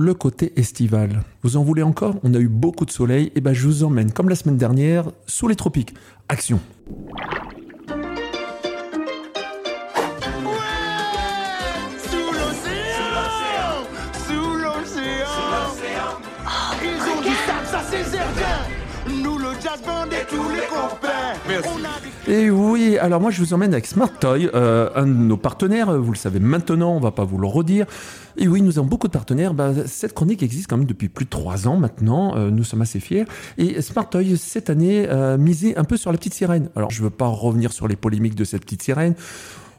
le côté estival. Vous en voulez encore? On a eu beaucoup de soleil, et ben je vous emmène, comme la semaine dernière, sous les tropiques. Action! Sous l'océan Sous l'océan Ils ont dit ça, ça c'est certain Nous le jazz band et tous les copains On a des Et oui, alors moi je vous emmène avec Smart Toy, euh, un de nos partenaires, vous le savez maintenant, on va pas vous le redire. Et oui, nous avons beaucoup de partenaires. Bah, cette chronique existe quand même depuis plus de trois ans maintenant, euh, nous sommes assez fiers. Et Smart Toy, cette année, euh, misait un peu sur la petite sirène. Alors je veux pas revenir sur les polémiques de cette petite sirène.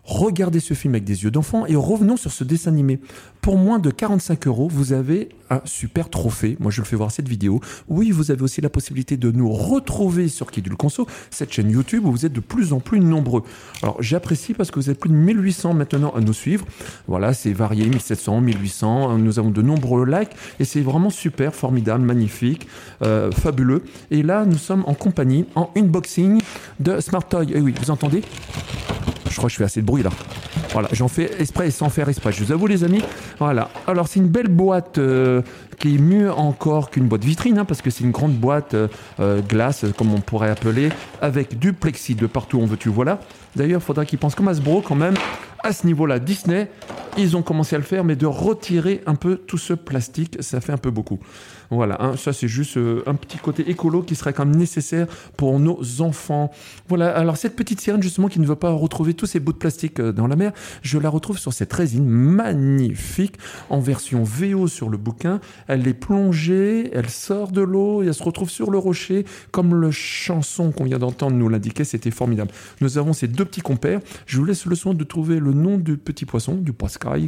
Regardez ce film avec des yeux d'enfant et revenons sur ce dessin animé. Pour moins de 45 euros, vous avez un super trophée. Moi, je le fais voir cette vidéo. Oui, vous avez aussi la possibilité de nous retrouver sur Kidul Conso, cette chaîne YouTube où vous êtes de plus en plus nombreux. Alors, j'apprécie parce que vous êtes plus de 1800 maintenant à nous suivre. Voilà, c'est varié, 1700, 1800. Nous avons de nombreux likes et c'est vraiment super, formidable, magnifique, euh, fabuleux. Et là, nous sommes en compagnie, en unboxing de Smart Toy. Et oui, vous entendez? Je crois que je fais assez de bruit là. Voilà, j'en fais exprès et sans faire exprès. Je vous avoue les amis. Voilà. Alors c'est une belle boîte euh, qui est mieux encore qu'une boîte vitrine, hein, parce que c'est une grande boîte euh, euh, glace, comme on pourrait appeler, avec du plexi de partout où on veut tu voilà. D'ailleurs, il faudra qu'ils pensent comme Hasbro quand même. À ce niveau-là, Disney, ils ont commencé à le faire, mais de retirer un peu tout ce plastique, ça fait un peu beaucoup. Voilà, hein, ça c'est juste euh, un petit côté écolo qui serait quand même nécessaire pour nos enfants. Voilà, alors cette petite sirène justement qui ne veut pas retrouver tous ces bouts de plastique euh, dans la mer, je la retrouve sur cette résine magnifique en version VO sur le bouquin. Elle est plongée, elle sort de l'eau et elle se retrouve sur le rocher comme le chanson qu'on vient d'entendre nous l'indiquait, c'était formidable. Nous avons ces deux petits compères. Je vous laisse le soin de trouver le nom du petit poisson, du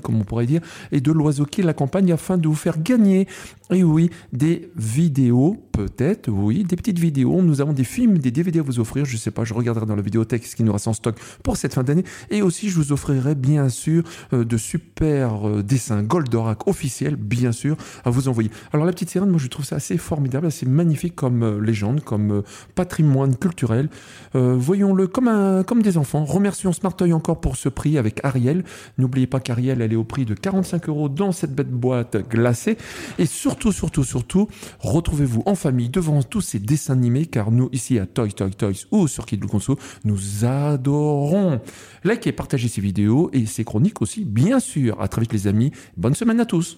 comme on pourrait dire, et de l'oiseau qui l'accompagne afin de vous faire gagner, et oui, des vidéos, peut-être, oui, des petites vidéos. Nous avons des films, des DVD à vous offrir. Je sais pas, je regarderai dans la vidéothèque ce qui nous reste en stock pour cette fin d'année. Et aussi, je vous offrirai bien sûr euh, de super euh, dessins Goldorak officiels, bien sûr, à vous envoyer. Alors la petite sirène, moi je trouve ça assez formidable, assez magnifique comme euh, légende, comme patrimoine culturel. Voyons-le comme, un, comme des enfants. Remercions Smartoy encore pour ce prix avec Ariel. N'oubliez pas qu'Ariel, elle est au prix de 45 euros dans cette bête boîte glacée. Et surtout, surtout, surtout, retrouvez-vous en famille devant tous ces dessins animés, car nous, ici à Toys, Toys, Toys ou sur Kid Conso, nous adorons. Likez et partagez ces vidéos et ces chroniques aussi, bien sûr. À très vite les amis. Bonne semaine à tous.